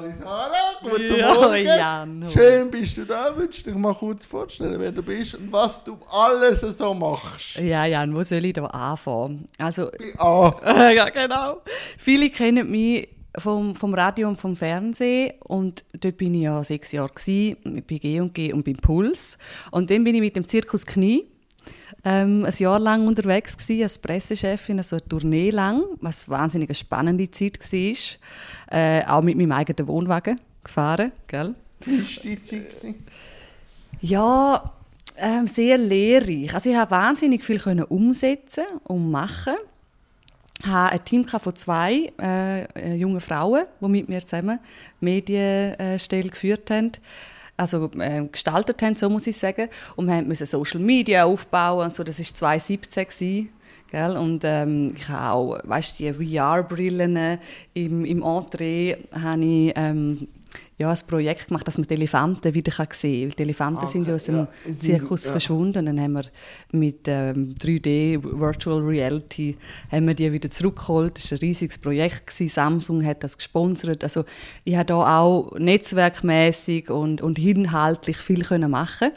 alle Sarah, guten Ja, Morgen. Jan. Schön bist du da. Willst du dich mal kurz vorstellen, wer du bist und was du alles so machst? Ja, Jan, wo soll ich da anfangen? Also, Ah, ja, genau. Viele kennen mich vom, vom Radio und vom Fernsehen und dort bin ich ja sechs Jahre gsi, bei G&G und beim Puls. Und dann bin ich mit dem Zirkus Knie ähm, ein Jahr lang unterwegs gsi als Pressechefin, also eine Tournee lang, was eine wahnsinnig spannende Zeit war. Äh, auch mit meinem eigenen Wohnwagen gefahren, gell? wie war die Zeit? gewesen? Ja, ähm, sehr lehrreich. Also ich habe wahnsinnig viel können umsetzen und machen. Ich hatte ein Team von zwei äh, äh, jungen Frauen, die mit mir zusammen die Medienstelle geführt haben. Also äh, gestaltet haben, so muss ich sagen. Und wir mussten Social Media aufbauen und so. Das war 2017. Gewesen. Gell? Und ähm, ich habe auch, weißt du, die VR-Brillen im, im Entree habe ich ähm, ja, ein Projekt gemacht, dass man die Elefanten wieder sehen kann. Weil die Elefanten sind ja aus dem ja, Zirkus ja. verschwunden. Dann haben wir mit ähm, 3D Virtual Reality haben wir die wieder zurückgeholt. Das war ein riesiges Projekt. Gewesen. Samsung hat das gesponsert. Also ich habe da auch netzwerkmäßig und, und inhaltlich viel können machen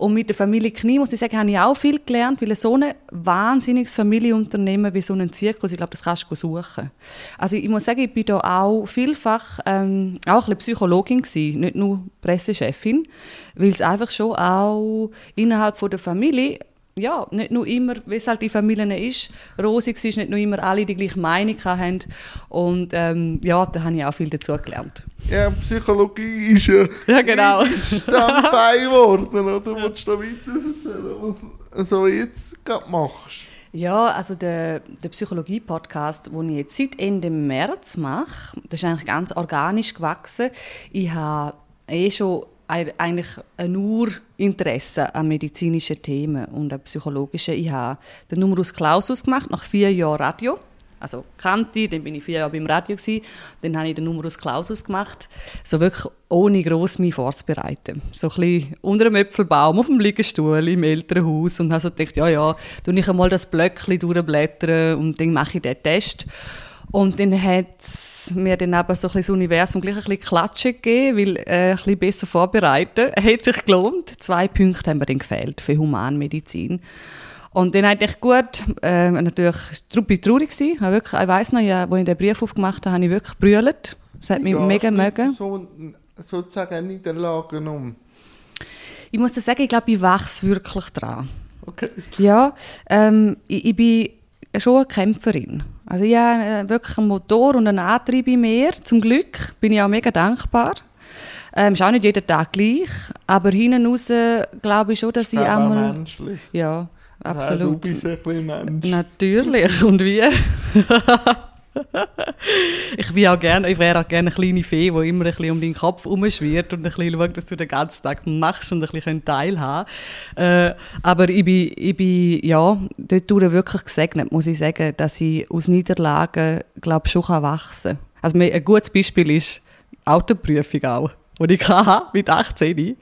und mit der Familie Knie, muss ich sagen, habe ich auch viel gelernt, weil so ein wahnsinniges Familienunternehmen wie so ein Zirkus, ich glaube, das kannst du suchen. Also ich muss sagen, ich bin da auch vielfach ähm, auch ein bisschen Psychologin gewesen, nicht nur Pressechefin, weil es einfach schon auch innerhalb von der Familie ja, nicht nur immer, wie es halt in Familien ist, rosig ist, nicht nur immer alle die gleiche Meinung haben. Und ähm, ja, da habe ich auch viel dazu gelernt. Ja, Psychologie ist ja Ja, genau. Standbein geworden, oder? Willst du da weiter erzählen, was du jetzt gerade machst? Ja, also der, der Psychologie-Podcast, den ich jetzt seit Ende März mache, das ist eigentlich ganz organisch gewachsen. Ich habe eh schon eigentlich ein Urinteresse an medizinischen Themen und an psychologischen. Ich habe den Numerus Clausus gemacht, nach vier Jahren Radio. Also kannte, dann bin ich vier Jahre beim Radio gewesen, dann habe ich den Numerus Clausus gemacht, so wirklich ohne gross mich vorzubereiten. So ein bisschen unter einem Äpfelbaum auf dem Liegestuhl im Elternhaus und habe so gedacht, ja, ja, tu ich einmal das Blöckchen durchblättern und dann mache ich den Test. Und dann hat es mir dann aber so ein bisschen das Universum gleich ein bisschen Klatschen gegeben, weil äh, ein bisschen besser vorbereiten. Hat sich gelohnt. Zwei Punkte haben mir dann gefehlt für Humanmedizin. Und dann eigentlich gut, äh, natürlich bin ich traurig gewesen. Ich, wirklich, ich weiss noch, ja, als ich den Brief aufgemacht habe, habe ich wirklich gebrüllt. Das hat mich Wie mega mögen. So, sozusagen Niederlagen um. Ich muss dir sagen, ich glaube, ich wachse wirklich dran. Okay. Ja, ähm, ich, ich bin schon eine Kämpferin. Also ich habe äh, wirklich einen Motor und einen Antrieb in mir. Zum Glück bin ich auch mega dankbar. Ähm, ist auch nicht jeden Tag gleich, aber hinten raus glaube ich schon, dass ich einmal... menschlich. Ja, Ja, du absolut. bist ein bisschen Mensch. Natürlich. Und wie? ich will auch gerne, ich wäre auch gerne eine kleine Fee, die immer ein bisschen um deinen Kopf herumschwirrt und ein bisschen schaut, dass du den ganzen Tag machst und ein bisschen teilhaben äh, Aber ich bin, ich bin ja, dort wirklich gesegnet, muss ich sagen, dass ich aus Niederlagen, glaube schon wachsen kann. Also ein gutes Beispiel ist Autoprüfung auch, die ich hatte, mit 18.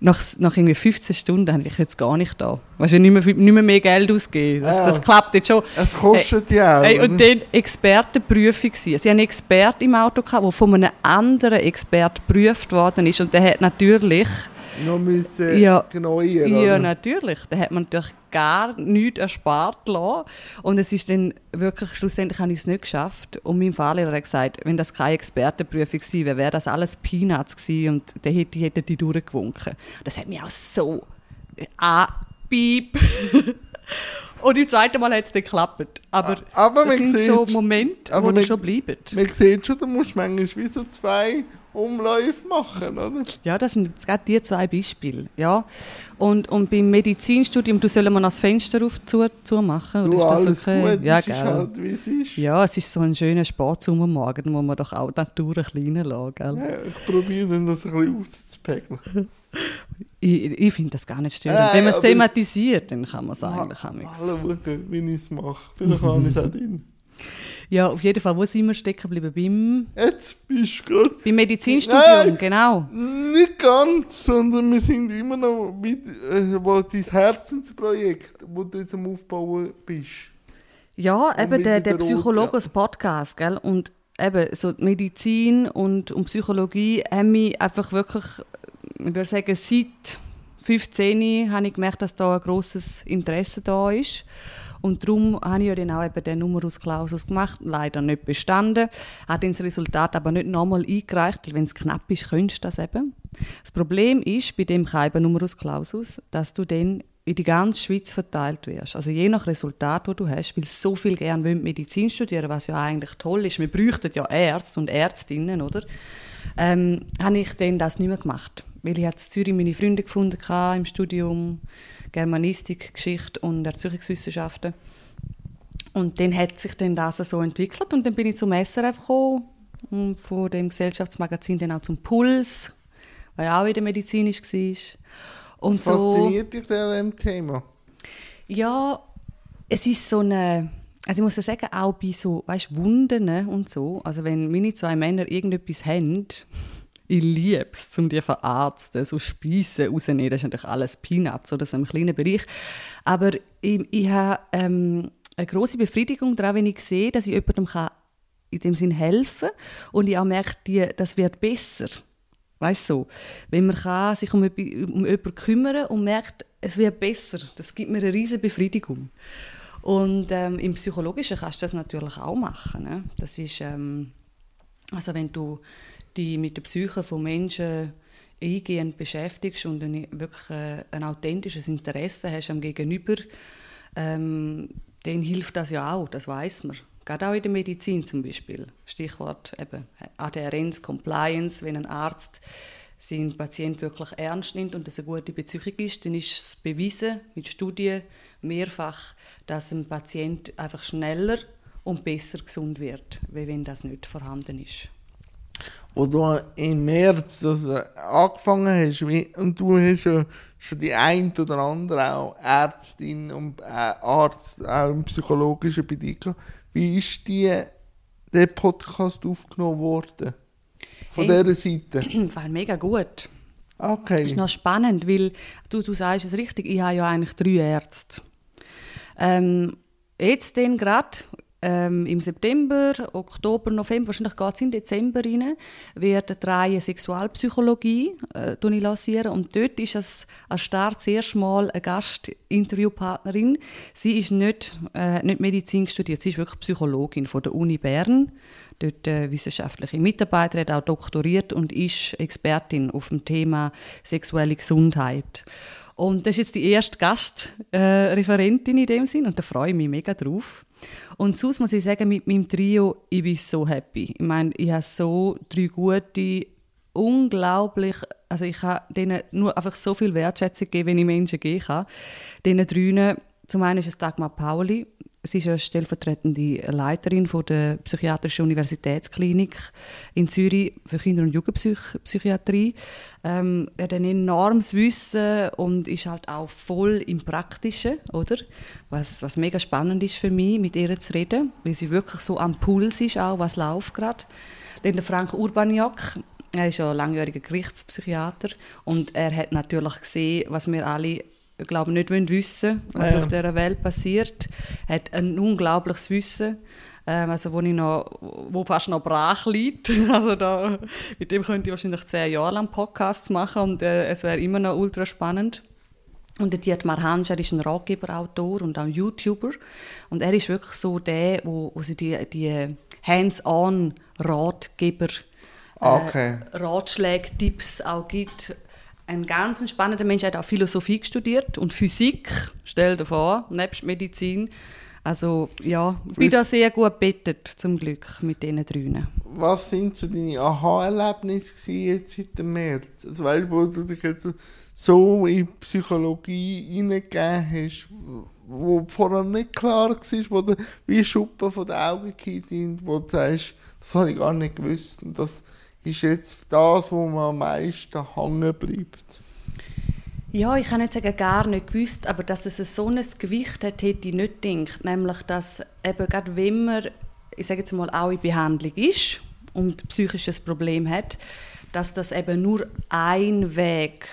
Nach, nach irgendwie 15 Stunden habe ich jetzt gar nicht da. Weißt du, nicht mehr, nicht mehr mehr Geld ausgeben. Das, Ja. das klappt jetzt schon. Es kostet ja auch. Hey, und oder? dann Expertenprüfung ich hatte einen Experten im Auto, gehabt, der von einem anderen Experten geprüft worden ist. Und der hat natürlich, noch müssen Ja. genau ja, oder? natürlich, da hat man natürlich gar nichts erspart lassen. Und es ist dann wirklich, schlussendlich habe ich es nicht geschafft. Und mein Fahrlehrer hat gesagt, wenn das keine Expertenprüfung gewesen wäre, wäre das alles Peanuts gewesen und dann hätte, hätte die durchgewunken. Das hat mich auch so anpiep. Und im zweiten Mal hat es dann geklappt. Aber, Aber das sind sieht- so Momente, aber wo man- schon bleiben. Man sieht schon, du musst manchmal wie so zwei Umläufe machen, oder? Ja, das sind jetzt gerade die zwei Beispiele. Ja. Und, und beim Medizinstudium, du sollst mal das Fenster auf zu, zu machen. Du, oder ist das alles okay? gut, Ja, es ist halt, wie es ist. Ja, es ist so ein schöner Sportsommermorgen, wo man doch auch die Natur ein bisschen reinlässt, gell? Ja, ich probiere dann das ein bisschen auszupegeln. Ich, ich finde das gar nicht störend. Nein, Wenn man es thematisiert, dann kann man es eigentlich Mal amigs. schauen, wie ich es mache. Vielleicht habe ich es auch drin. Ja, auf jeden Fall, wo sind wir stecken geblieben? Beim, Jetzt bist du gerade beim Medizinstudium, Nein. genau. nicht ganz, sondern wir sind immer noch mit äh, wo dein Herzensprojekt, wo du jetzt am Aufbauen bist. Ja, eben mit der, der der Rot, ja. Psychologos Podcast, gell? Und eben so Medizin und, und Psychologie haben mich einfach wirklich, ich würde sagen, seit 15 habe ich gemerkt, dass da ein grosses Interesse da ist. Und darum habe ich ja dann auch eben den Numerus Clausus gemacht, leider nicht bestanden, habe das Resultat aber nicht nochmal eingereicht, weil wenn es knapp ist, könntest du das eben. Das Problem ist bei dem Keiben Numerus Clausus, dass du dann in die ganze Schweiz verteilt wirst. Also je nach Resultat, das du hast, weil so viel gerne Medizin studieren was ja eigentlich toll ist. Wir bräuchten ja Ärzte und Ärztinnen, oder? Ähm, habe ich dann das nicht mehr gemacht. Weil ich in Zürich meine Freunde gefunden hatte, im Studium Germanistik, Geschichte und Erziehungswissenschaften. Und dann hat sich dann das so entwickelt und dann bin ich zum SRF gekommen und von dem Gesellschaftsmagazin dann auch zum Puls, weil auch wieder medizinisch war. Und Fasziniert so, dich an diesem Thema? Ja, es ist so eine... Also ich muss sagen, auch bei so, weißt, Wunden und so, also wenn meine zwei Männer irgendetwas haben, ich liebe es, um die verarzten, so Speisen rauszunehmen. Das ist natürlich alles Peanuts oder so ein kleiner Bereich. Aber ich, ich habe ähm, eine große Befriedigung daran, wenn ich sehe, dass ich jemandem kann in dem Sinn helfen kann und ich auch merke, die, das wird besser. Weißt du, so, wenn man kann sich um, um jemanden kümmern und merkt, es wird besser, das gibt mir eine riesige Befriedigung. Und ähm, im Psychologischen kannst du das natürlich auch machen. Ne? Das ist, ähm, also wenn du dich mit der Psyche von Menschen eingehend beschäftigst und ein, wirklich äh, ein authentisches Interesse hast am Gegenüber, ähm, dann hilft das ja auch, das weiß man. Gerade auch in der Medizin zum Beispiel. Stichwort eben Adhärenz, Compliance. Wenn ein Arzt seinen Patient wirklich ernst nimmt und es eine gute Beziehung ist, dann ist es bewiesen mit Studien mehrfach, dass ein Patient einfach schneller und besser gesund wird, wenn das nicht vorhanden ist. Wo du im März das äh, angefangen hast und du hast ja schon die ein oder andere auch Ärztin und äh, Arzt, auch im psychologischen bei dir wie ist die, der Podcast aufgenommen worden? Von hey, dieser Seite? Fall mega gut. Okay. Das ist noch spannend, weil du, du sagst es richtig, ich habe ja eigentlich drei Ärzte. Ähm, jetzt gerade ähm, im September, Oktober, November, wahrscheinlich geht es in Dezember rein, wird die Reihe Sexualpsychologie äh, lancieren. Und dort ist es als Start zuerst mal eine Gastinterviewpartnerin. Sie ist nicht, äh, nicht Medizin studiert, sie ist wirklich Psychologin von der Uni Bern dort äh, wissenschaftliche Mitarbeiterin, hat auch doktoriert und ist Expertin auf dem Thema sexuelle Gesundheit. Und das ist jetzt die erste Gastreferentin äh, in dem Sinn und da freue ich mich mega drauf. Und sonst muss ich sagen, mit meinem Trio, ich bin so happy. Ich meine, ich habe so drei gute, unglaublich, also ich habe denen nur einfach so viel Wertschätzung gegeben, wenn ich Menschen geben kann. Diesen dreien, zum einen ist es Dagmar Pauli, Sie ist ja stellvertretende Leiterin von der Psychiatrischen Universitätsklinik in Zürich für Kinder- und Jugendpsychiatrie. Ähm, er hat ein enormes Wissen und ist halt auch voll im Praktischen, oder? Was, was mega spannend ist für mich, mit ihr zu reden, weil sie wirklich so am Puls ist, auch was läuft gerade. Dann der Frank Urbaniak, er ist ja langjähriger Gerichtspsychiater und er hat natürlich gesehen, was wir alle ich glaube nicht wissen was ja. auf dieser Welt passiert. Er hat ein unglaubliches Wissen, ähm, also wo, ich noch, wo fast noch brach liegt. Also da, mit dem könnte ich wahrscheinlich zehn Jahre lang Podcasts machen und äh, es wäre immer noch ultra spannend. Und der Dietmar Hansch, er ist ein Ratgeberautor und auch YouTuber. Und er ist wirklich so der, wo, wo sie die, die hands-on Ratgeber äh, okay. Ratschläge, Tipps auch gibt ein ganz spannender Mensch, hat auch Philosophie studiert und Physik, stell dir vor, nebst Medizin. Also ja, ich bin da sehr gut bettet zum Glück mit diesen drei. Was sind so deine Aha-Erlebnisse jetzt seit dem März? Also, weißt, wo du dich jetzt so in Psychologie hineingegeben hast, wo vorher nicht klar war, wo du wie Schuppen von den Augen sind, wo du sagst, das habe ich gar nicht gewusst. Und das ist jetzt das, wo man am meisten hängen bleibt? Ja, ich kann nicht sagen, gar nicht gewusst, aber dass es so ein Gewicht hat, hätte ich nicht gedacht. Nämlich, dass eben gerade wenn man, ich sage jetzt mal, auch in Behandlung ist und psychisches Problem hat, dass das eben nur ein Weg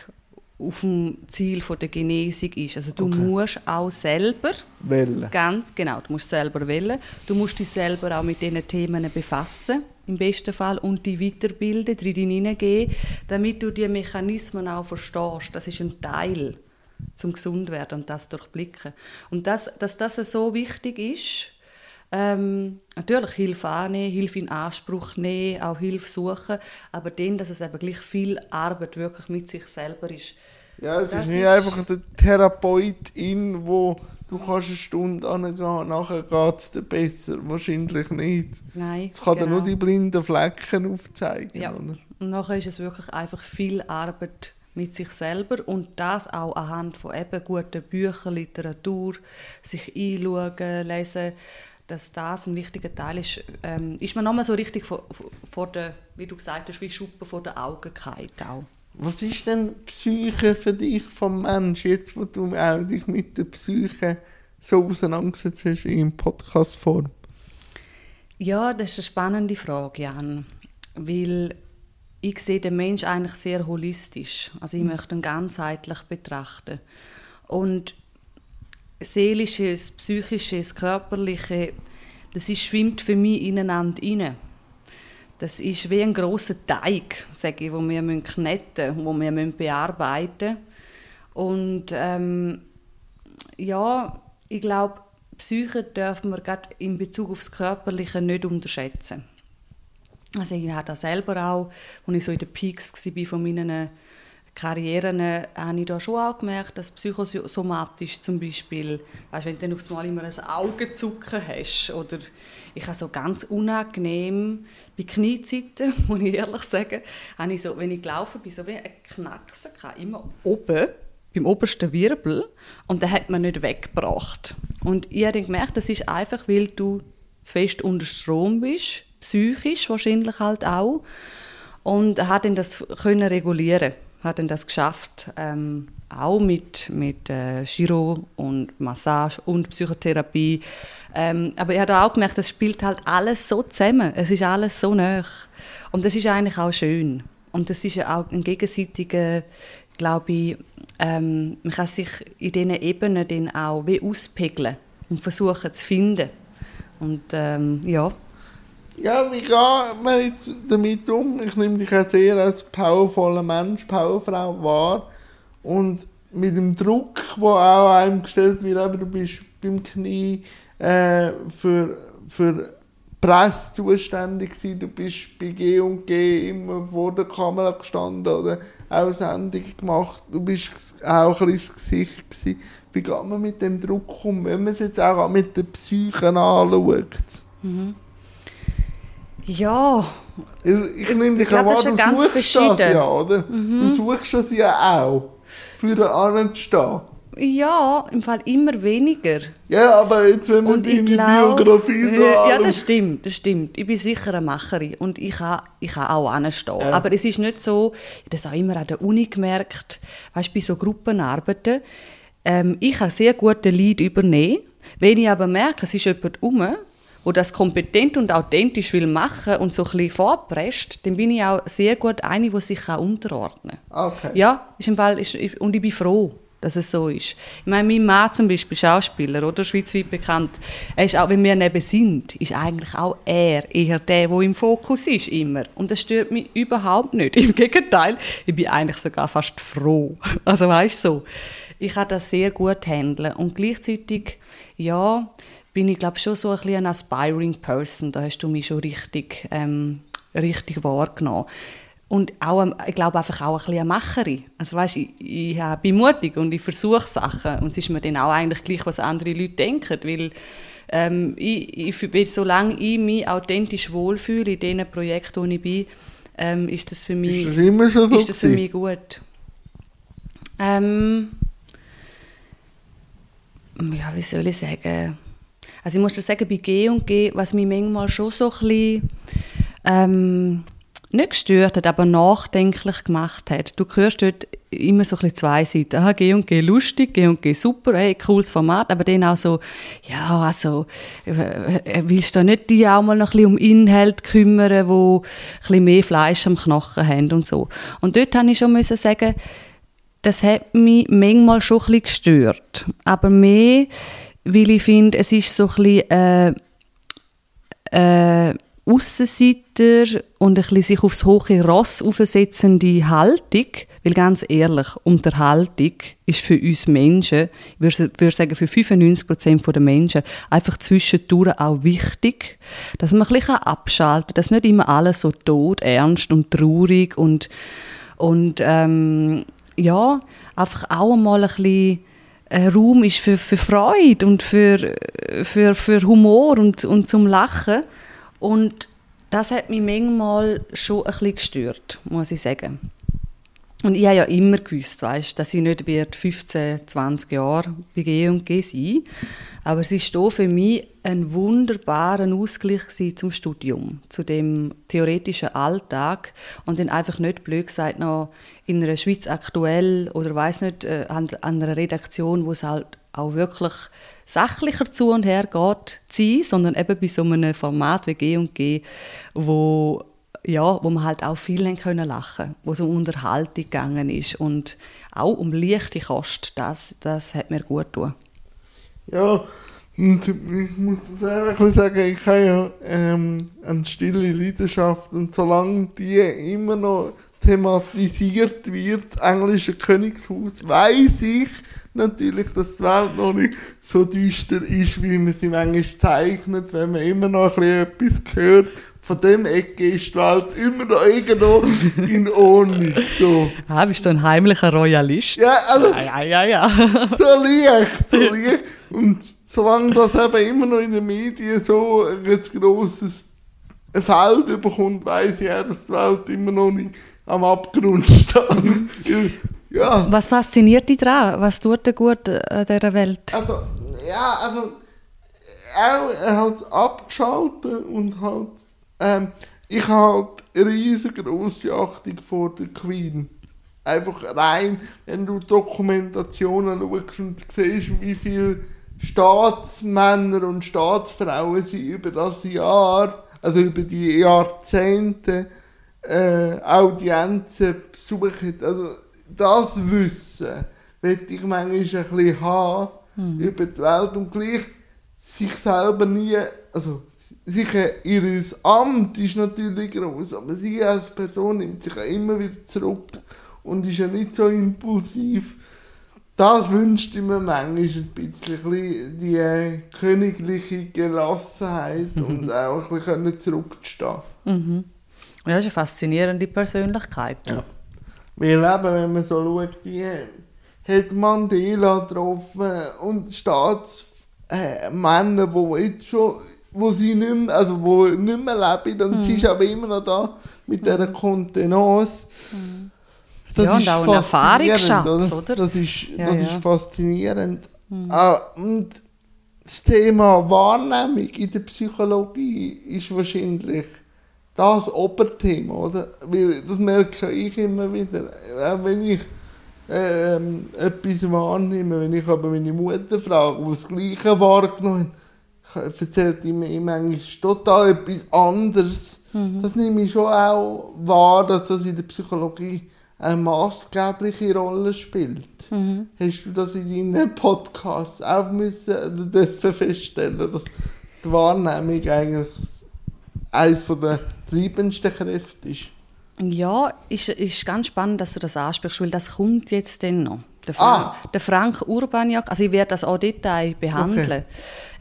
auf dem Ziel von der Genesung ist. Also du Okay. musst auch selber, Welle. ganz genau, du musst selber wählen, du musst dich selber auch mit diesen Themen befassen, im besten Fall, und die weiterbilden, drin hineingehen, damit du die Mechanismen auch verstehst. Das ist ein Teil zum gesund werden und das durchblicken. Und das, dass das so wichtig ist, ähm, natürlich Hilfe annehmen, Hilfe in Anspruch nehmen, auch Hilfe suchen, aber dann, dass es eben gleich viel Arbeit wirklich mit sich selber ist. Ja, es ist nicht ist- einfach der Therapeut in, wo du kannst eine Stunde angehen, nachher geht es dir besser. Wahrscheinlich nicht. Nein, Es kann dir genau. nur die blinden Flecken aufzeigen. Ja. Oder? Und nachher ist es wirklich einfach viel Arbeit mit sich selber und das auch anhand von eben guten Büchern, Literatur, sich einschauen, lesen, dass das ein wichtiger Teil ist, ähm, ist man nochmal so richtig vor, vor der, wie du gesagt hast, wie Schuppen vor den Augen gefallen auch. Was ist denn Psyche für dich vom Mensch, jetzt wo du auch dich mit der Psyche so auseinandergesetzt hast in Podcast-Form? Ja, das ist eine spannende Frage, Jan. Weil ich sehe den Mensch eigentlich sehr holistisch. Also ich möchte ihn ganzheitlich betrachten. Und Seelisches, Psychisches, Körperliche, das ist, schwimmt für mich ineinander rein. Das ist wie ein großer Teig, sage ich, wo wir müssen kneten, wo wir müssen bearbeiten. Und ähm, ja, ich glaube, Psyche dürfen wir gerade in Bezug aufs Körperliche nicht unterschätzen. Also ich habe das selber auch, als ich so in den Peaks war von meinen Karrieren, äh, habe ich da schon auch gemerkt, dass psychosomatisch zum Beispiel, weißt, wenn du dann auf einmal immer ein Augenzucken hast oder ich habe so ganz unangenehm bei Kniezeiten, muss ich ehrlich sagen, habe ich so, wenn ich gelaufen bin, so wie ein Knacksen gehabt, immer oben beim obersten Wirbel und den hat man nicht weggebracht. Und ich habe dann gemerkt, das ist einfach, weil du zu fest unter Strom bist, psychisch wahrscheinlich halt auch. Und hat dann das können regulieren, hat dann das geschafft, ähm, auch mit, mit äh, Chiro und Massage und Psychotherapie. Ähm, aber er hat auch gemerkt, das spielt halt alles so zusammen. Es ist alles so nah. Und das ist eigentlich auch schön. Und das ist ja auch ein gegenseitiger, glaube ich, ähm, man kann sich in diesen Ebenen dann auch wie auspegeln und versuchen zu finden. Und ähm, ja, Ja, wie geht man damit um? Ich nehme dich auch sehr als powervoller Mensch, Powerfrau wahr. Und mit dem Druck, der auch einem gestellt wird, aber du bist beim Knie äh, für, für Presse zuständig gewesen, du bist bei G&G immer vor der Kamera gestanden oder auch Sendungen gemacht, du bist auch ein bisschen das Gesicht gewesen. Wie geht man mit dem Druck um, wenn man es jetzt auch mit der Psyche anschaut? Ja Ich, ich nehme dich glaube, auch das ist du ja ganz das verschieden. Mhm. ja, oder? Du suchst das ja auch, für anzustehen. Ja, im Fall immer weniger. Ja, aber jetzt, wenn man ich deine glaub- Biografie so Ja, anschaut- das stimmt, das stimmt. Ich bin sicher eine Macherin und ich kann, ich kann auch anstehen. Ja. Aber es ist nicht so, ich habe das auch immer an der Uni gemerkt, weißt, bei so Gruppenarbeiten, ähm, ich kann sehr gut den Lead übernehmen. Wenn ich aber merke, es ist jemand um, der das kompetent und authentisch will machen und so ein bisschen vorpresst, dann bin ich auch sehr gut eine, die sich kann unterordnen kann. Okay. Ja, ist im Fall, ist, und ich bin froh, dass es so ist. Ich meine, mein Mann zum Beispiel, Schauspieler, oder, schweizweit bekannt, er ist auch, wenn wir neben sind, ist eigentlich auch er eher der, der im Fokus ist, immer. Und das stört mich überhaupt nicht. Im Gegenteil, ich bin eigentlich sogar fast froh. Also weißt du, so, ich kann das sehr gut handeln und gleichzeitig, ja, bin ich glaube schon so ein bisschen ein aspiring person. Da hast du mich schon richtig, ähm, richtig wahrgenommen. Und auch, ich glaube einfach auch ein bisschen eine Macherin. Also weißt, ich, ich bin mutig und ich versuche Sachen. Und es ist mir dann auch eigentlich gleich, was andere Leute denken. Weil ähm, ich, ich, solange ich mich authentisch wohlfühle in den Projekten, wo ich bin, ähm, ist das für mich, Ist das so ist das für mich gut. Ähm, ja, wie soll ich sagen? Also ich muss dir sagen, bei G und G, was mich manchmal schon so ein bisschen, ähm, nicht gestört hat, aber nachdenklich gemacht hat. Du hörst dort immer so ein bisschen zwei Seiten. Aha, G und G lustig, G und G super, hey, cooles Format, aber dann auch so, ja, also, äh, äh, willst du nicht dich auch mal noch ein bisschen um Inhalt kümmern, wo ein bisschen mehr Fleisch am Knochen haben und so. Und dort habe ich schon müssen sagen, das hat mich manchmal schon ein bisschen gestört. Aber mehr, weil ich finde, es ist so ein bisschen äh, äh, Aussenseiter und ein bisschen sich aufs hohe Ross aufsetzende Haltung, weil ganz ehrlich, Unterhaltung ist für uns Menschen, ich würde sagen für 95% der Menschen, einfach zwischendurch auch wichtig, dass man ein bisschen abschalten kann, dass nicht immer alles so tot, ernst und traurig und, und ähm, ja, einfach auch mal ein bisschen Raum ist für, für Freude und für, für, für Humor und, und zum Lachen. Und das hat mich manchmal schon ein bisschen gestört, muss ich sagen. Und ich habe ja immer gewusst, weißt, dass ich nicht 15, 20 Jahre bei G&G sein. Aber es war für mich ein wunderbarer Ausgleich zum Studium, zu dem theoretischen Alltag. Und dann einfach nicht blöd gesagt noch in einer Schweiz aktuell oder weiß nicht äh, an, einer Redaktion, wo es halt auch wirklich sachlicher zu und her geht, zu sein, sondern eben bei so einem Format wie G&G, wo ja, wo man halt auch viel können lachen, wo es um Unterhaltung gegangen ist und auch um leichte Kost, das, das hat mir gut getan. Ja, und ich muss das ehrlich sagen, ich habe ja ähm, eine stille Leidenschaft und solange die immer noch thematisiert wird, das englische Königshaus, weiß ich natürlich, dass die Welt noch nicht so düster ist, wie man sie manchmal zeichnet, wenn man immer noch ein bisschen etwas hört von dem Ecke ist die Welt immer noch irgendwo in Ordnung. So. Ah, bist du ein heimlicher Royalist? Ja, also. Ja, ja, ja. so leicht, so leicht. Und solange das eben immer noch in den Medien so ein grosses Feld bekommt, weiss ich auch, dass die Welt immer noch nicht am Abgrund steht. ja. Was fasziniert dich daran? Was tut dir gut an dieser Welt? Also, ja, also, auch halt abgeschaltet und halt ähm, ich habe halt riesengroße Achtung vor der Queen. Einfach rein, wenn du Dokumentationen schaust und siehst, wie viele Staatsmänner und Staatsfrauen sie über das Jahr, also über die Jahrzehnte, äh, Audienzen besuchen. Also das Wissen möchte ich manchmal ein bisschen haben mhm. über die Welt und gleich sich selber nie, also sicher, ihr Amt ist natürlich groß, aber sie als Person nimmt sich ja immer wieder zurück und ist ja nicht so impulsiv. Das wünscht mir manchmal ein bisschen die äh, königliche Gelassenheit mhm. und auch ein bisschen zurückzustehen. Mhm. Ja, das ist eine faszinierende Persönlichkeit. Ja. Weil eben, wenn man so schaut, die hat Mandela getroffen und Staatsmänner, die jetzt schon wo sie nicht mehr, also wo nicht mehr leben und mhm. sie ist aber immer noch da mit dieser Kontenance. Mhm. Das ja, ist und auch ein Erfahrungsschatz, oder? Das ist, ja, das ja. ist faszinierend. Mhm. Ah, und das Thema Wahrnehmung in der Psychologie ist wahrscheinlich das Oberthema, oder? Weil das merke ich immer wieder. Wenn ich ähm, etwas wahrnehme, wenn ich aber meine Mutter frage, die das Gleiche wahrgenommen erzählt ihm manchmal total etwas anderes. Mhm. Das nehme ich schon auch wahr, dass das in der Psychologie eine maßgebliche Rolle spielt. Mhm. Hast du das in deinen Podcasts auch müssen, dürfen feststellen, dass die Wahrnehmung eigentlich eines der treibendsten Kräfte ist? Ja, ist, ist ganz spannend, dass du das ansprichst, weil das kommt jetzt dann noch. Der Frank, ah. der Frank Urbaniak, also ich werde das auch Detail behandeln. Okay.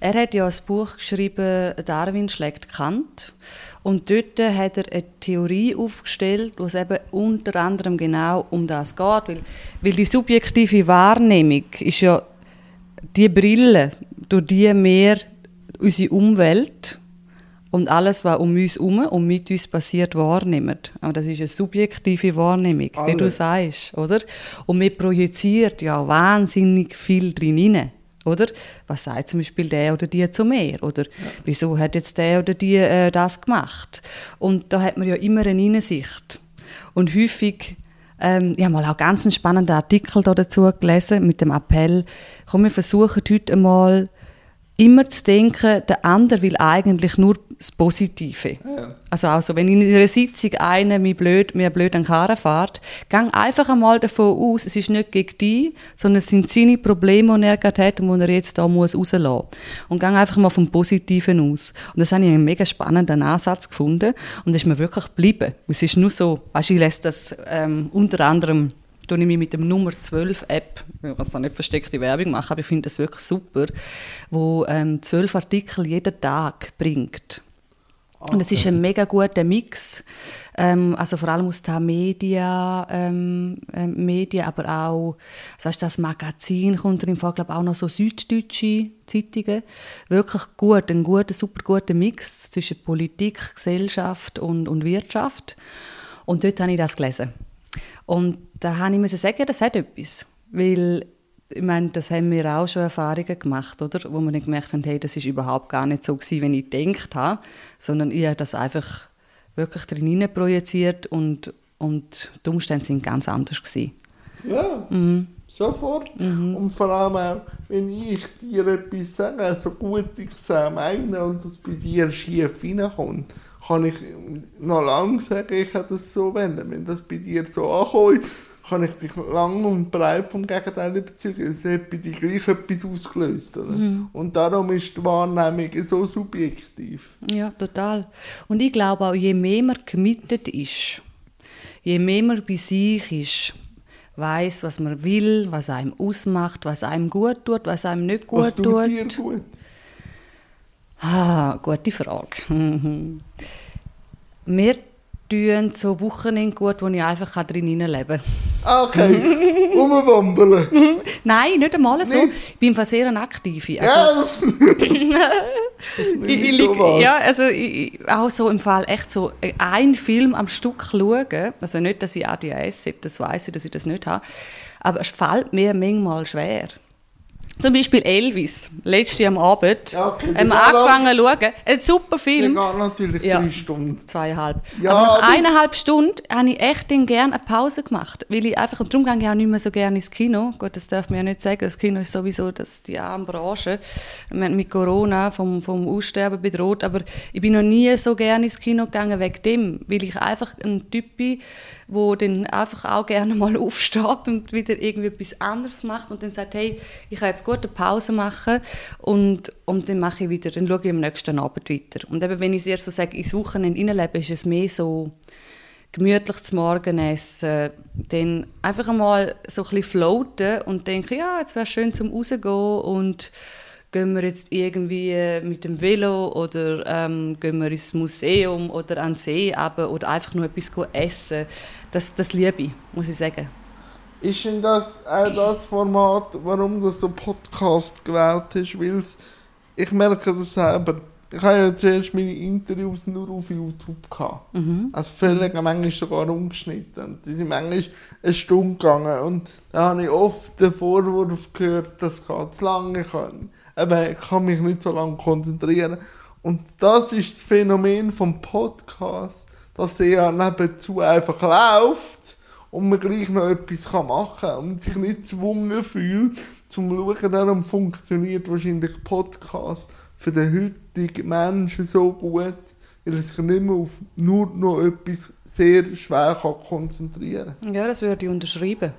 Er hat ja ein Buch geschrieben, Darwin schlägt Kant. Und dort hat er eine Theorie aufgestellt, wo es eben unter anderem genau um das geht. Weil, weil die subjektive Wahrnehmung ist ja die Brille, durch die wir unsere Umwelt und alles, was um uns herum und mit uns passiert, wahrnehmen. Aber das ist eine subjektive Wahrnehmung, Alle. wie du sagst, oder? Und wir projizieren ja wahnsinnig viel drin oder? Was sagt zum Beispiel der oder die zu mir? Oder ja. wieso hat jetzt der oder die äh, das gemacht? Und da hat man ja immer eine Innensicht. Und häufig, ähm, ich habe mal auch ganz einen spannenden Artikel dazu gelesen mit dem Appell, komm, wir versuchen heute einmal immer zu denken, der andere will eigentlich nur das Positive. Ja. Also auch so, wenn in einer Sitzung einer mir blöd, mir blöd an Karren fährt, gang einfach einmal davon aus, es ist nicht gegen dich, sondern es sind seine Probleme, die er gerade hat und die er jetzt da muss rauslassen muss. Und gang einfach mal vom Positiven aus. Und das habe ich einen mega spannenden Ansatz gefunden und das ist mir wirklich geblieben. Es ist nur so, weißt, ich lese das ähm, unter anderem tue ich mich mit dem Nummer 12 App, ich will jetzt nicht versteckte Werbung machen, aber ich finde das wirklich super, wo ähm, 12 Artikel jeden Tag bringt. Und es ist ein mega guter Mix, ähm, also vor allem aus den Media, ähm, ähm, Medien, aber auch, also weißt, das Magazin kommt drin vor, glaube auch noch so süddeutsche Zeitungen. Wirklich gut, ein guter, super guter Mix zwischen Politik, Gesellschaft und, und Wirtschaft. Und dort habe ich das gelesen. Und da habe ich sagen, das hat etwas. Weil, ich meine, das haben wir auch schon Erfahrungen gemacht, oder? Wo wir dann gemerkt haben, hey, das ist überhaupt gar nicht so gewesen, wie ich gedacht habe, sondern ich habe das einfach wirklich drin projiziert und, und die Umstände sind ganz anders gewesen. Ja, Mhm. sofort. Und vor allem auch, wenn ich dir etwas sage, so gut ich es meine und das bei dir schief reinkommt, kann ich noch lange sagen, ich hätte das so wollen. Wenn das bei dir so ankommt, kann ich dich lang und breit vom Gegenteil überzeugen. Es hat bei dir gleich etwas ausgelöst. Oder? Und darum ist die Wahrnehmung so subjektiv. Ja, total. Und ich glaube auch, je mehr man committed ist, je mehr man bei sich ist, weiß, was man will, was einem ausmacht, was einem gut tut, was einem nicht gut Was tut tut. dir gut? Ah, gute Frage. Mhm. Wir tun so Wochenende gut, wo ich einfach drin leben kann. Ah, Okay, rumwandern. Nein, nicht einmal so. Nicht? Ich bin sehr eine aktive. Also, ja, ich, wahr. ja, also ich, ich- auch so im Fall echt so einen Film am Stück schauen. Also nicht, dass ich ADHS hätte, das weiß ich, dass ich das nicht habe. Aber es fällt mir manchmal schwer. Zum Beispiel Elvis, letztes Jahr am Abend, Ja, okay, haben wir angefangen zu schauen. Ein super Der Film. geht natürlich Ja. drei Stunden. Zweieinhalb. Ja, aber nach eineinhalb Stunden habe ich echt gerne eine Pause gemacht. Weil ich einfach, und darum gehe ich auch nicht mehr so gerne ins Kino. Gut, das darf man ja nicht sagen. Das Kino ist sowieso das, die arme Branche. Mit Corona vom, vom Aussterben bedroht. Aber ich bin noch nie so gerne ins Kino gegangen wegen dem. Weil ich einfach ein Typ bin, der dann einfach auch gerne mal aufsteht und wieder irgendwie etwas anderes macht und dann sagt, hey, ich kann jetzt gut eine Pause machen und, und dann mache ich wieder, dann schaue ich am nächsten Abend weiter. Und eben, wenn ich es erst so sage, ins Wochenende reinlebe, ist es mehr so gemütlich zum Morgenessen, dann einfach einmal so ein bisschen floaten und denken, ja, jetzt wäre es schön zum rausgehen und gehen wir jetzt irgendwie mit dem Velo oder ähm, gehen wir ins Museum oder an den See runter oder einfach nur etwas essen. Das, das liebe ich, muss ich sagen. Ist denn das auch das Format, warum du so Podcast gewählt hast? Weil ich merke das selber. Ich habe ja zuerst meine Interviews nur auf YouTube gehabt. Also völlig manchmal sogar umgeschnitten. Die sind manchmal eine Stunde gegangen. Und da habe ich oft den Vorwurf gehört, das geht zu lange. Ich kann, eben, ich kann mich nicht so lange konzentrieren. Und das ist das Phänomen vom Podcast, dass er ja nebenzu einfach läuft und man gleich noch etwas kann machen kann und sich nicht gezwungen fühlt, zum Schauen. Darum funktioniert wahrscheinlich Podcast für den heutigen Menschen so gut, weil er sich nicht mehr auf nur noch etwas sehr schwer kann konzentrieren Ja, das würde ich unterschreiben.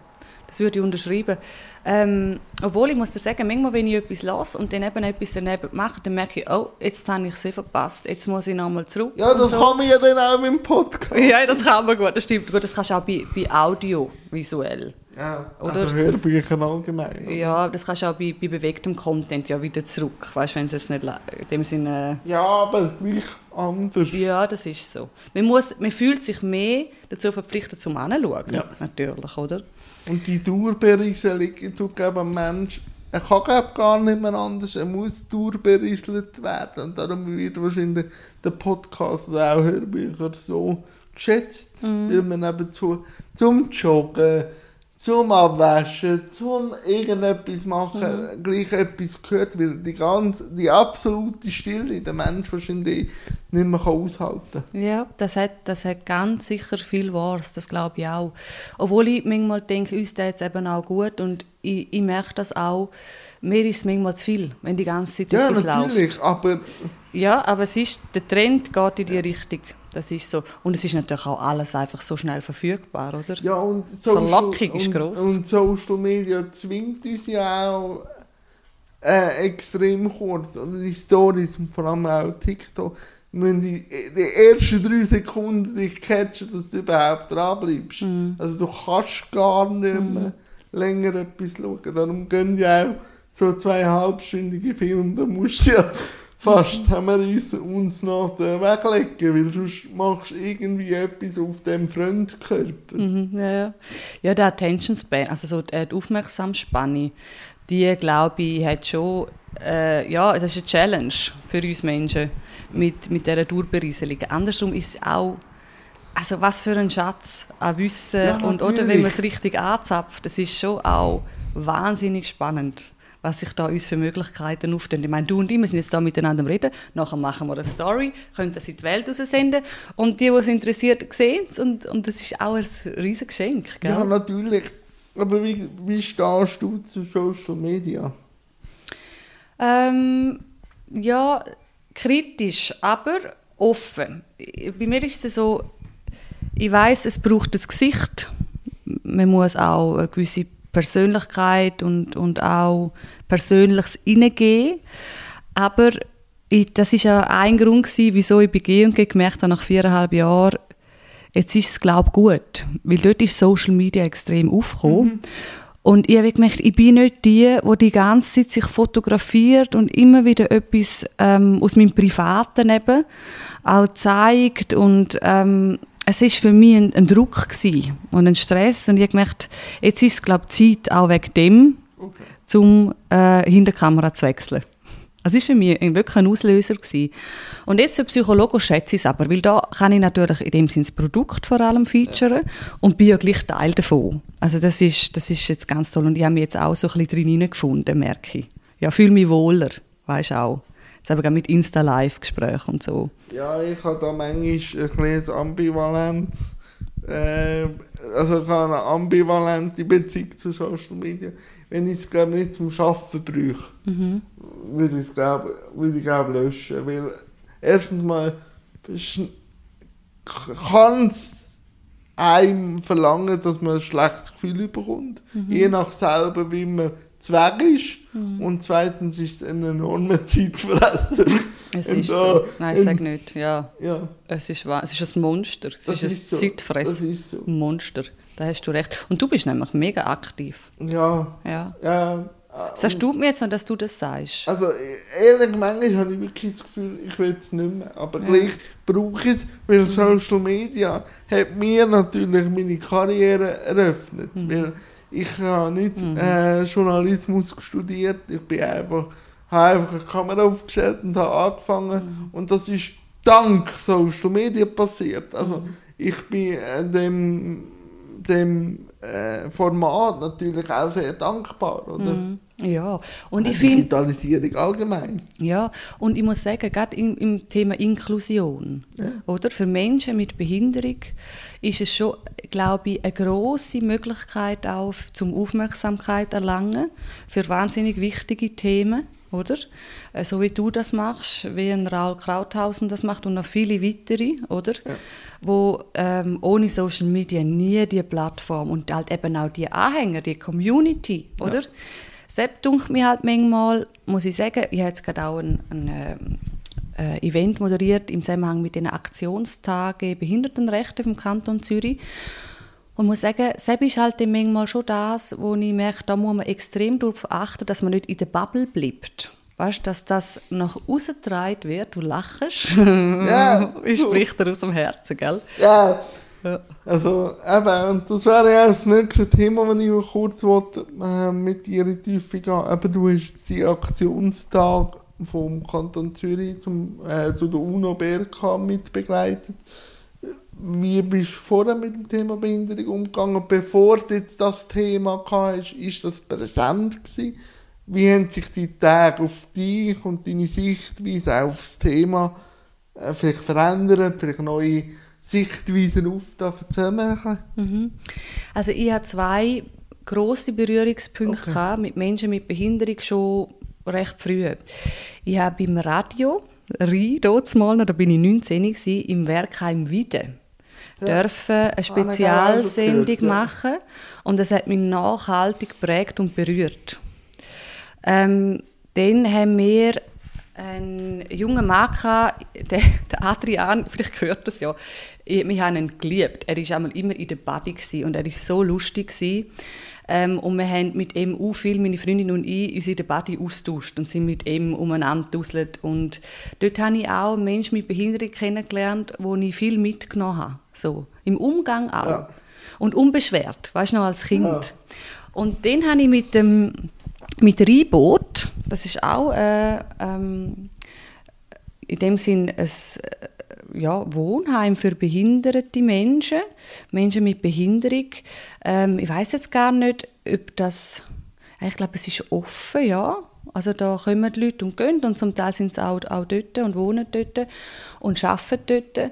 Das würde ich unterschreiben. Ähm, obwohl, ich muss dir sagen, manchmal, wenn ich etwas lasse und dann eben etwas daneben mache, dann merke ich, oh, jetzt habe ich es verpasst, jetzt muss ich nochmal zurück. Ja, das so. kann man ja dann auch im Podcast. Ja, das kann man gut, das stimmt. Gut, das kannst du auch bei, bei Audio, visuell. Ja, Oder- also Hörbücher allgemein. oder? Ja, das kannst du auch bei, bei bewegtem Content ja wieder zurück. Weißt du, wenn es jetzt nicht in dem Sinne. Ja, aber gleich anders. Ja, das ist so. Man, muss, man fühlt sich mehr dazu verpflichtet, zum Anschauen. Ja. Natürlich, oder? Und die Dauerberieselung tut eben Mensch, er kann glaub, gar nicht mehr anders, er muss dauerberieselt werden. Und darum wird wahrscheinlich der Podcast oder auch Hörbücher so geschätzt, weil man eben zu, zum Joggen, zum Abwaschen, zum irgendetwas machen, Mhm. gleich etwas gehört, weil die ganze, die absolute Stille der Mensch wahrscheinlich nicht mehr kann aushalten Ja, das hat, das hat ganz sicher viel Wahres, das glaube ich auch. Obwohl ich manchmal denke, uns tut es eben auch gut und ich, ich merke das auch, mir ist es manchmal zu viel, wenn die ganze Zeit Ja, etwas natürlich, läuft. aber Ja, aber es ist, der Trend geht in die Richtung. Das ist so. Und es ist natürlich auch alles einfach so schnell verfügbar, oder? ja, und Verlockung ist gross. und Social Media zwingt uns ja auch äh, extrem kurz. Und die Stories, und vor allem auch TikTok, wenn die, die ersten drei Sekunden dich catchen, dass du überhaupt dranbleibst. Mhm. Also du kannst gar nicht mehr länger etwas schauen. Darum gehen ja auch so zweieinhalbstündige Filme, da musst du ja fast haben wir uns, uns noch den weglegen, weil sonst machst du irgendwie etwas auf dem Fremdkörper. Mhm, ja, ja. ja, der Attention Span, also so die die Aufmerksamsspanne, die glaube ich hat schon, äh, ja, das ist eine Challenge für uns Menschen mit, mit dieser Durchberieselung. Andersrum ist es auch, also was für ein Schatz an Wissen Ja, und oder wenn man es richtig anzapft, das ist schon auch wahnsinnig spannend was sich da uns für Möglichkeiten auftun. Ich meine, du und ich, wir sind jetzt da miteinander am reden, nachher machen wir eine Story, können das in die Welt raussenden und die, die es interessiert, sehen es und, und das ist auch ein riesiges Geschenk. Gell? Ja, natürlich. Aber wie, wie stehst du zu Social Media? Ähm, ja, kritisch, aber offen. Bei mir ist es so, ich weiß, es braucht das Gesicht. Man muss auch eine gewisse Persönlichkeit und, und auch Persönliches hineingeben. Aber ich, das ist ja ein Grund gewesen, wieso ich bei G&G gemerkt habe, nach viereinhalb Jahren, jetzt ist es, glaube ich, gut. Weil dort ist Social Media extrem aufgekommen. Und ich habe gemerkt, ich bin nicht die, die die ganze Zeit sich fotografiert und immer wieder etwas ähm, aus meinem Privaten eben auch zeigt. Und ähm, es ist für mich ein, ein Druck gewesen und ein Stress. Und ich habe gemerkt, jetzt ist es, glaube ich, Zeit, auch wegen dem, Okay. zum äh, hinter Kamera zu wechseln. Das war für mich ein- wirklich ein Auslöser. Gewesen. Und jetzt für Psychologen schätze ich es aber, weil da kann ich natürlich in dem Sinne das Produkt vor allem featuren und bin ja gleich Teil davon. Also das ist, das ist jetzt ganz toll und ich habe mich jetzt auch so ein bisschen drin hineingefunden, merke ich. Ja, fühle mich wohler, weißt du auch. Jetzt eben mit Insta-Live-Gesprächen und so. Ja, ich habe da manchmal ein bisschen Ambivalenz. Äh, also ich habe eine ambivalente Beziehung zu Social Media. Wenn ich es glaube nicht zum Arbeiten brauche, würde ich es glaube würde ich, glaub, löschen. Weil erstens mal kann es einem verlangen, dass man ein schlechtes Gefühl bekommt. Je nach selber, wie man Weg ist. Und zweitens ist es eine enorme Zeitfresser. Es Und ist so. Nein, ich sage nicht. Ja, Ja. es ist, wahr. es ist ein Monster. Es Das ist, ein so. Zeitfress. Ist so. Monster. Da hast du recht. Und du bist nämlich mega aktiv. Ja, Ja. ja. Das erstaunt mich jetzt noch, dass du das sagst. Also ehrlich, manchmal habe ich wirklich das Gefühl, ich will es nicht mehr. Aber gleich brauche ich es, weil Social Media hat mir natürlich meine Karriere eröffnet. Weil ich habe nicht äh, Journalismus studiert, ich bin einfach, habe einfach eine Kamera aufgestellt und habe angefangen. Und das ist dank Social Media passiert. Also ich bin äh, dem, dem äh, Format natürlich auch sehr dankbar. Oder? Ja, und ich finde, Digitalisierung allgemein. ja, und ich muss sagen, gerade im, im Thema Inklusion, oder? Für Menschen mit Behinderung ist es schon, glaube ich, eine große Möglichkeit auch zum Aufmerksamkeit erlangen für wahnsinnig wichtige Themen, oder? Äh, So wie du das machst, wie ein Raul Krauthausen das macht und noch viele weitere, oder? Wo ähm, ohne Social Media nie die Plattform und halt eben auch die Anhänger, die Community, oder? Sepp dunkelt mir halt manchmal, muss ich sagen, ich habe jetzt gerade auch ein, ein ähm, äh, Event moderiert im Zusammenhang mit den Aktionstagen Behindertenrechte vom Kanton Zürich. Und muss sagen, Sepp ist halt dann manchmal schon das, wo ich merke, da muss man extrem darauf achten, dass man nicht in der Bubble bleibt. Weißt du, dass das nach außen getragen wird, du lachst. Ja. ich spricht dir aus dem Herzen, gell? Ja, Ja. also eben, und das wäre ja das nächste Thema, wenn ich kurz wollte, äh, mit dir in die Tiefe gehen. Eben, du hast die Aktionstag vom Kanton Zürich zum, äh, zu der UNO BRK mitbegleitet. Wie bist du vorher mit dem Thema Behinderung umgegangen? Bevor du jetzt das Thema hast, ist das präsent gewesen? Wie haben sich die Tage auf dich und deine Sichtweise auf das Thema äh, vielleicht verändert, vielleicht neue Sichtweisen aufgetan? Mhm. Also ich habe zwei große Berührungspunkte okay. mit Menschen mit Behinderung schon recht früh. Ich habe beim Radio, RI, mal, da bin ich 19 gewesen, im Werkheim Wiede ja. dürfen eine Spezialsendung machen und das hat mich nachhaltig geprägt und berührt. Ähm, dann haben wir einen jungen Mann, gehabt, der, der Adrian, vielleicht gehört das ja, wir haben ihn geliebt. Er war immer in der Body und er war so lustig. Gewesen. Ähm, und wir haben mit ihm auch viel, meine Freundin und ich, unsere Debatte austauscht und sind mit ihm umeinander duselt. Und dort habe ich auch einen Menschen mit Behinderung kennengelernt, wo ich viel mitgenommen habe. So, im Umgang auch. Ja. Und unbeschwert, weißt du noch, als Kind. Ja. Und dann habe ich mit dem mit Rheinboot, das ist auch äh, ähm, in dem Sinn ein ja, Wohnheim für behinderte Menschen, Menschen mit Behinderung. Ähm, ich weiß jetzt gar nicht, ob das, ich glaube, es ist offen, ja. Also da kommen die Leute und gehen und zum Teil sind sie auch, auch dort und wohnen dort und arbeiten dort.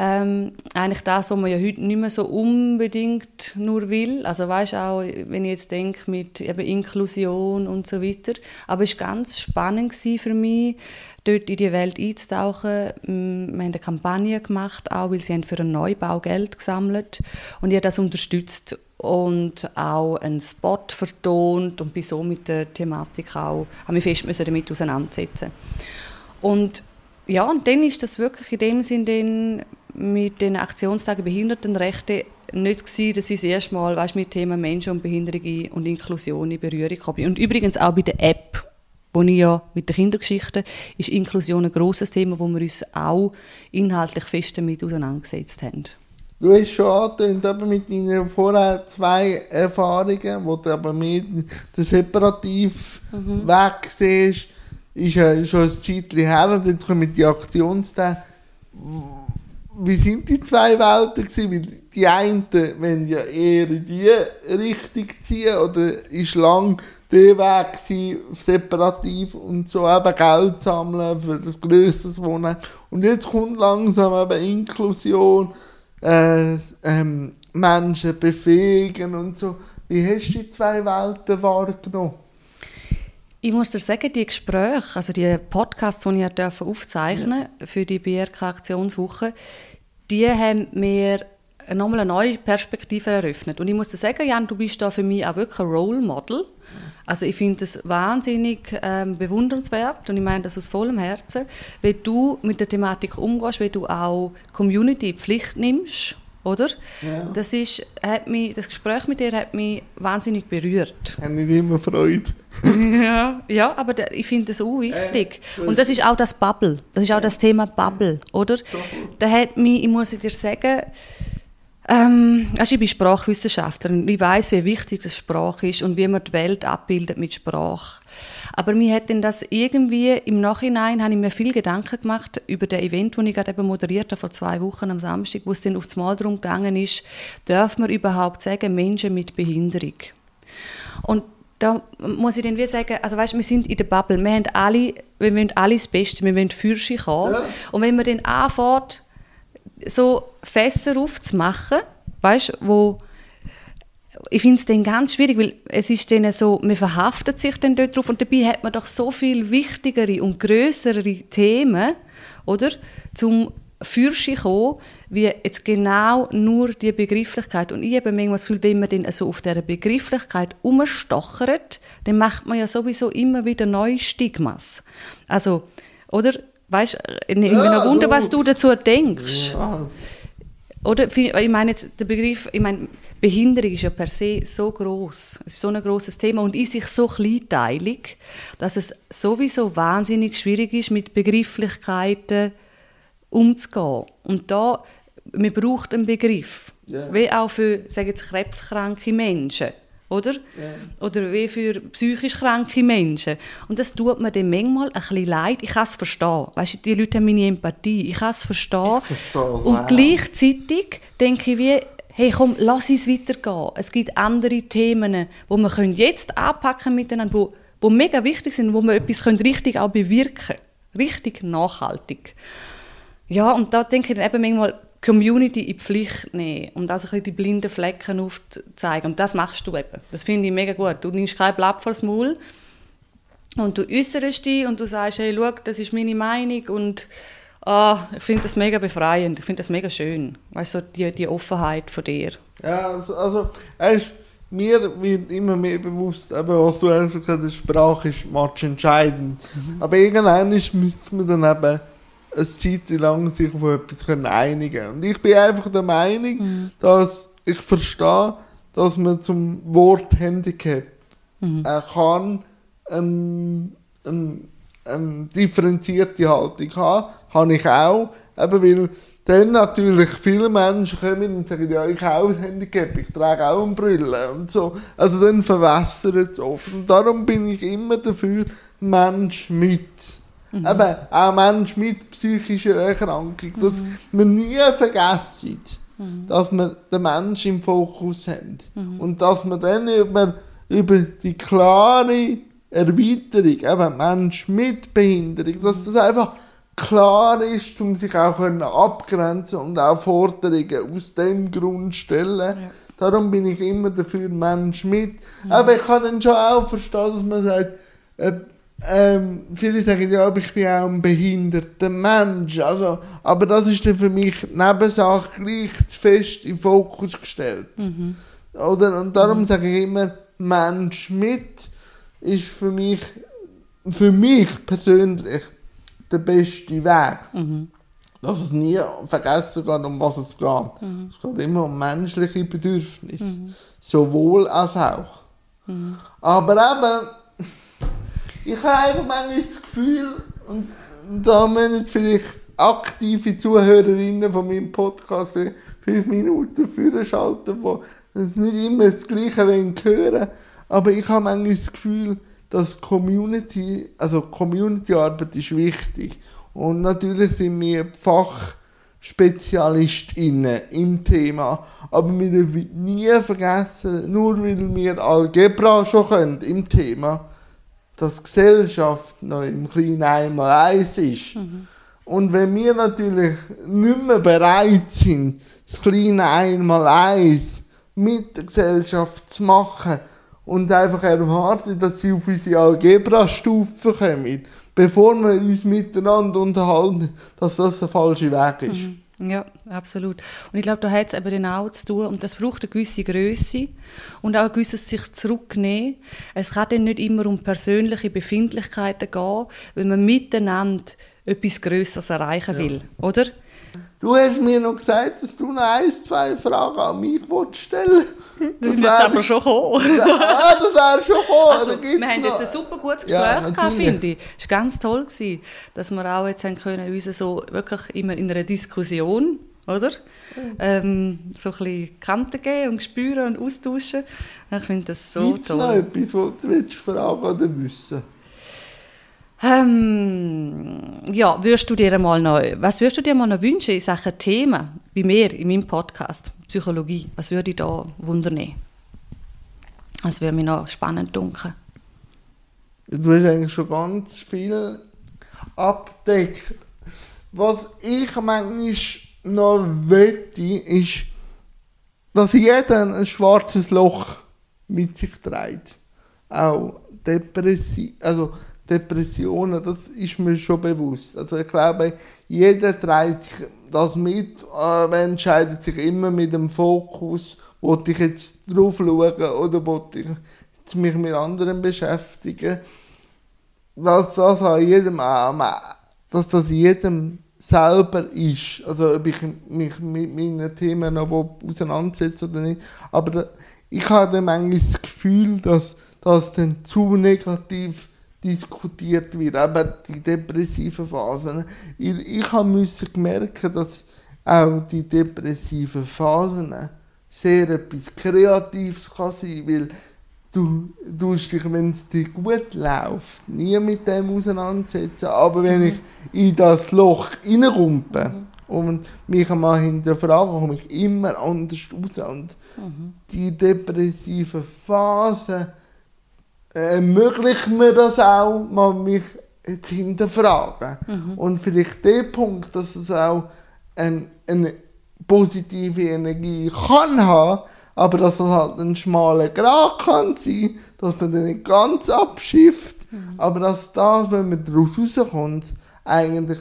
Ähm, eigentlich das, was man ja heute nicht mehr so unbedingt nur will. Also weißt auch, wenn ich jetzt denke mit eben Inklusion und so weiter. Aber es war ganz spannend für mich, dort in die Welt einzutauchen. Wir haben eine Kampagne gemacht, auch weil sie haben für einen Neubau Geld gesammelt und ich habe das unterstützt und auch einen Spot vertont und bin so mit der Thematik auch, habe mich fest damit auseinandersetzen. Und ja, und dann ist das wirklich in dem Sinn mit den Aktionstagen Behindertenrechte nicht gewesen, dass ich das erste Mal weißt, mit Thema Menschen und Behinderung und Inklusion in Berührung komme. Und übrigens auch bei der App wo ich ja mit der Kindergeschichte ist Inklusion ein grosses Thema, wo wir uns auch inhaltlich fest damit auseinandergesetzt haben. Du hast schon angetönt, eben mit deinen vorher zwei Erfahrungen, wo du aber mehr den separativ mhm. Weg siehst, ist ja schon ein Zeitchen her und dann kommen die Aktionstage. Wie sind die zwei Welten gewesen? Die einen wollen ja eher in die Richtung ziehen oder ist lang der Weg gewesen, separativ und so eben Geld sammeln für das größere Wohnen. Und jetzt kommt langsam eben Inklusion, äh, ähm, Menschen befähigen und so. Wie hast du die zwei Welten wahrgenommen? Ich muss dir sagen, die Gespräche, also die Podcasts, die ich aufzeichnen ja. für die BRK-Aktionswoche, die haben mir nochmal eine neue Perspektive eröffnet. Und ich muss dir sagen, Jan, du bist da für mich auch wirklich ein Role Model. Also ich finde es wahnsinnig ähm, bewundernswert und ich meine das aus vollem Herzen, wie du mit der Thematik umgehst, wie du auch Community in Pflicht nimmst, oder? Ja. Das, ist, hat mich, das Gespräch mit dir hat mich wahnsinnig berührt. Ich habe nicht immer Freude. ja, ja, aber der, ich finde das auch wichtig. Äh, und das ist auch das Bubble. Das ist auch das Thema Bubble, oder? Da hat mich, ich muss dir sagen, ähm, also ich bin Sprachwissenschaftlerin und ich weiß, wie wichtig das Sprache ist und wie man die Welt abbildet mit Sprache. Aber mir hat denn das irgendwie im Nachhinein habe ich mir viel Gedanken gemacht über das Event, das ich gerade eben moderiert habe vor zwei Wochen am Samstag, wo es dann auf das Mal darum gegangen ist, darf man überhaupt sagen Menschen mit Behinderung? Und da muss ich dann wie sagen, also weißt, wir sind in der Bubble, wir haben alle, wir wollen alle das Beste, wir wollen für sich haben. Ja. Und wenn man dann anfängt, so Fässer aufzumachen, weißt, wo ich finde es dann ganz schwierig, weil es ist dann so, man verhaftet sich dann dort drauf und dabei hat man doch so viel wichtigere und größere Themen, oder, zum Fürsche kommen, wie jetzt genau nur die Begrifflichkeit. Und ich habe manchmal das Gefühl, wenn man dann so auf dieser Begrifflichkeit umstochert, dann macht man ja sowieso immer wieder neue Stigmas. Also, oder? Weißt du, ich nehme ja, Wunder, was du dazu denkst. Ja. Oder, ich meine jetzt, der Begriff, ich meine, Behinderung ist ja per se so groß, es ist so ein großes Thema und in sich so kleinteilig, dass es sowieso wahnsinnig schwierig ist, mit Begrifflichkeiten umzugehen. Und da, man braucht einen Begriff, yeah. wie auch für, sagen jetzt, krebskranke Menschen, oder? Ja. Oder wie für psychisch kranke Menschen. Und das tut mir dann manchmal ein bisschen leid. Ich kann es verstehen. Weißt du, die Leute haben meine Empathie. Ich kann es verstehen. Es Und auch. gleichzeitig denke ich wie, hey komm, lass uns weitergehen. Es gibt andere Themen, wo wir können jetzt anpacken miteinander, wo, wo mega wichtig sind, wo wir etwas können richtig auch bewirken können. Richtig nachhaltig. Ja, und da denke ich dann eben manchmal, Community in die Pflicht nehmen und auch so ein die blinden Flecken aufzeigen. Und das machst du eben. Das finde ich mega gut. Du nimmst kein Blatt vors Maul und du äußerst dich und du sagst, hey, schau, das ist meine Meinung und ah, ich finde das mega befreiend, ich finde das mega schön. Weißt du, so die, die Offenheit von dir. Ja, also, also weißt, mir wird immer mehr bewusst, eben, was du auch schon gesagt hast, Sprache ist match entscheidend. Aber irgendwann müsste man dann eben eine Zeit lang sich auf etwas können einigen Und ich bin einfach der Meinung, dass ich verstehe, dass man zum Wort Handicap er kann eine, eine, eine differenzierte Haltung haben. Habe ich auch. Eben weil dann natürlich viele Menschen kommen und sagen, ja, ich habe auch ein Handicap, ich trage auch eine Brille und so. Also dann verwässert es oft. Und darum bin ich immer dafür, Mensch mit. Eben, auch Mensch mit psychischer Erkrankung. Dass wir nie vergessen, dass wir den Menschen im Fokus haben. Und dass wir dann über, über die klare Erweiterung, eben Mensch mit Behinderung, dass das einfach klar ist, um sich auch können abgrenzen und auch Forderungen aus dem Grund stellen. Darum bin ich immer dafür Mensch mit. Aber ich kann dann schon auch verstehen, dass man sagt, äh, ähm, viele sagen, ja, aber ich bin auch ein behinderter Mensch. Also, aber das ist dann für mich Nebensache gleich zu fest in den Fokus gestellt. Oder? Und darum sage ich immer, Mensch mit ist für mich, für mich persönlich der beste Weg. Dass es nie vergessen geht, um was es geht. Es geht immer um menschliche Bedürfnisse. Sowohl als auch. Aber eben, ich habe einfach manchmal das Gefühl, und da müssen jetzt vielleicht aktive Zuhörerinnen von meinem Podcast fünf Minuten führen schalten, wo nicht immer das Gleiche wollen hören aber ich habe manchmal das Gefühl, dass Community, also Community-Arbeit ist wichtig. Und natürlich sind wir FachspezialistInnen im Thema. Aber wir dürfen nie vergessen, nur weil wir Algebra schon können im Thema, dass Gesellschaft noch im kleinen einmal eins ist. Und wenn wir natürlich nicht mehr bereit sind, das kleine einmal eins mit der Gesellschaft zu machen und einfach erwarten, dass sie auf unsere Algebra-Stufe kommen, bevor wir uns miteinander unterhalten, dass das der falsche Weg ist. Ja, absolut. Und ich glaube, da hat es eben auch zu tun, und das braucht eine gewisse Größe und auch ein gewisses sich zurücknehmen. Es kann dann nicht immer um persönliche Befindlichkeiten gehen, wenn man miteinander etwas Größeres erreichen will, oder? Du hast mir noch gesagt, dass du noch ein, zwei Fragen an mich willst stellen Das ist jetzt aber schon gekommen. Ah, das wäre schon gekommen. Also, gibt's wir haben noch- jetzt ein super gutes Gespräch Ja, gehabt, finde ich. Es war ganz toll, gewesen, dass wir auch jetzt haben können, uns so wirklich immer in einer Diskussion, oder? Ähm, so ein bisschen Kanten geben und spüren und austauschen. Ich finde das so Gibt es noch toll. etwas, was du fragen oder wissen Ähm, ja, würdest du dir mal noch, was würdest du dir mal noch wünschen in Sachen Themen, bei mir, in meinem Podcast, Psychologie? Was würde ich da wundern? Das würde mich noch spannend dunkeln. Du hast eigentlich schon ganz viel abdeckt. Was ich manchmal noch wette, ist, dass jeder ein schwarzes Loch mit sich trägt. Auch Depressi also Depressionen, das ist mir schon bewusst. Also ich glaube, jeder trägt das mit, aber entscheidet sich immer mit dem Fokus, wollte ich jetzt drauf schauen oder wollte ich mich mit anderen beschäftigen. Dass das an jedem, dass das jedem selber ist. Also ob ich mich mit meinen Themen noch auseinandersetze oder nicht. Aber ich habe dann manchmal das Gefühl, dass das dann zu negativ diskutiert wird, eben die depressiven Phasen. Ich, ich habe müssen merken, dass auch die depressiven Phasen sehr etwas Kreatives kann sein, weil du tust dich, wenn es dir gut läuft, nie mit dem auseinandersetzen. Aber wenn ich in das Loch reinrumpe und mich einmal hinterfrage, komme ich immer anders raus. Und die depressive Phase ermöglicht mir das auch, mal mich zu hinterfragen. Und vielleicht der Punkt, dass es auch ein, eine positive Energie kann haben, aber dass es halt ein schmaler Grat kann sein, dass man den nicht ganz abschifft, aber dass das, wenn man daraus rauskommt, eigentlich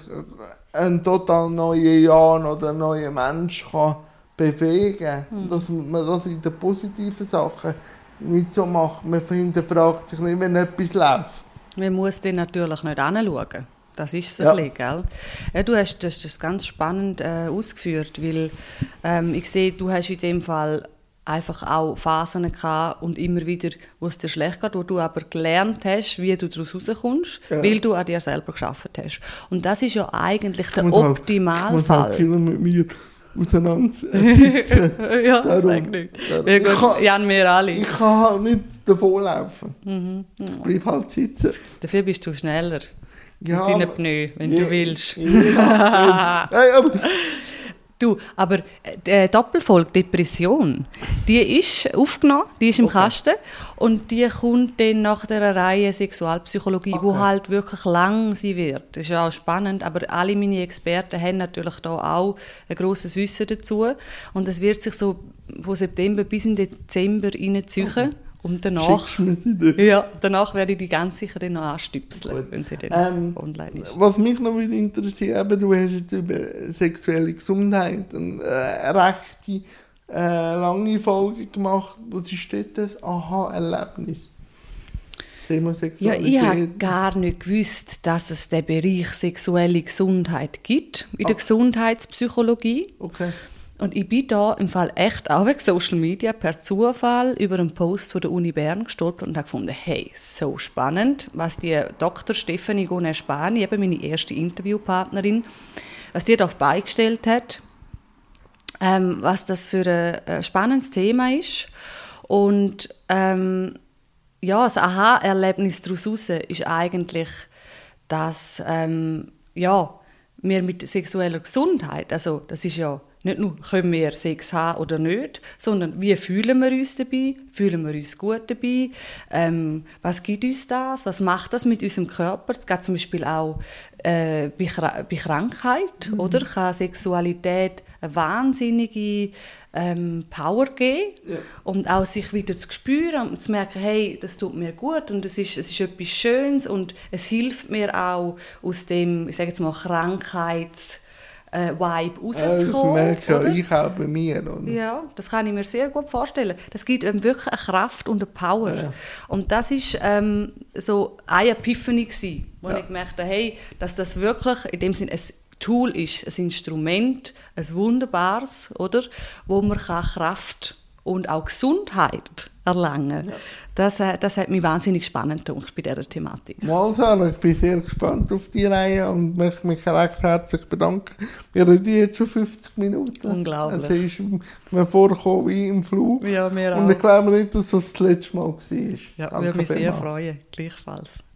ein total neuer Jan oder ein neuer Mensch kann bewegen. Dass man das in den positiven Sachen nicht so macht. Man hinterfragt sich nicht, wenn etwas läuft. Man muss dann natürlich nicht anschauen. Das ist so Ja. ein bisschen, gell? Ja, du, hast, du hast das ganz spannend äh, ausgeführt, weil ähm, ich sehe, du hast in dem Fall einfach auch Phasen gehabt und immer wieder, wo es dir schlecht geht, wo du aber gelernt hast, wie du daraus rauskommst, Ja. weil du an dir selber geschafft hast. Und das ist ja eigentlich der muss halt- muss Optimalfall. halt viel mit mir auseinandersetzen. ja, Darum- nicht. darum- Ja, Ich gut, kann- Jan, wir alle. Ich kann halt nicht davonlaufen. Mhm. Ich bleib halt sitzen. Dafür bist du schneller Ja, mit deinen Pneu, wenn Ja, du willst. Ja, hey, aber Du, aber äh, die Doppelfolge Depression, die ist aufgenommen, die ist im Okay. Kasten und die kommt dann nach der Reihe Sexualpsychologie, wo Okay. halt wirklich lang sie wird. Das ist ja auch spannend, aber alle meine Experten haben natürlich da auch ein grosses Wissen dazu und es wird sich so von September bis in Dezember reinziehen und danach, ja, danach werde ich die ganz sicher dann noch anstüpseln, wenn sie dann Ähm, online ist. Was mich noch interessiert, eben, du hast jetzt über sexuelle Gesundheit eine äh, rechte äh, lange Folge gemacht. Was ist dort das Aha-Erlebnis? Ja, ich habe gar nicht gewusst, dass es den Bereich sexuelle Gesundheit gibt in der Ah. Gesundheitspsychologie. Okay. Und ich bin da im Fall echt auch wegen Social Media per Zufall über einen Post von der Uni Bern gestolpert und habe gefunden, hey, so spannend, was die Dr. Stefanie Gone Spani, eben meine erste Interviewpartnerin, was die da beigestellt hat, ähm, was das für ein, äh, spannendes Thema ist. Und ähm, ja, das Aha-Erlebnis daraus raus ist eigentlich, dass ähm, ja, wir mit sexueller Gesundheit, also das ist ja nicht nur, können wir Sex haben oder nicht, sondern wie fühlen wir uns dabei, fühlen wir uns gut dabei, ähm, was gibt uns das, was macht das mit unserem Körper, es geht zum Beispiel auch äh, bei, bei Krankheit, oder, kann Sexualität eine wahnsinnige ähm, Power geben? Ja. und auch sich wieder zu spüren und zu merken, hey, das tut mir gut und es ist, es ist etwas Schönes und es hilft mir auch aus dem, ich sage jetzt mal, Krankheits- äh, Vibe Äh, ich rauszukommen. merke ja, oder? ich auch bei mir. Oder? Ja, das kann ich mir sehr gut vorstellen. Das gibt einem wirklich eine Kraft und eine Power. Ja. Und das ist ähm, so eine Epiphany gewesen, wo Ja. ich gemerkt habe, hey, dass das wirklich in dem Sinne ein Tool ist, ein Instrument, ein wunderbares, oder, wo man kann Kraft und auch Gesundheit erlangen. Ja. Das, äh, das hat mich wahnsinnig spannend gedacht bei dieser Thematik. Mal Sarah, ich bin sehr gespannt auf die Reihe und möchte mich recht herzlich bedanken. Wir reden jetzt schon 50 Minuten. Unglaublich. Es ist mir vorgekommen wie im Flug. Ja, mir Und ich glaube nicht, dass das das letzte Mal war. Ja, Danke würde mich sehr vielmals. freuen, gleichfalls.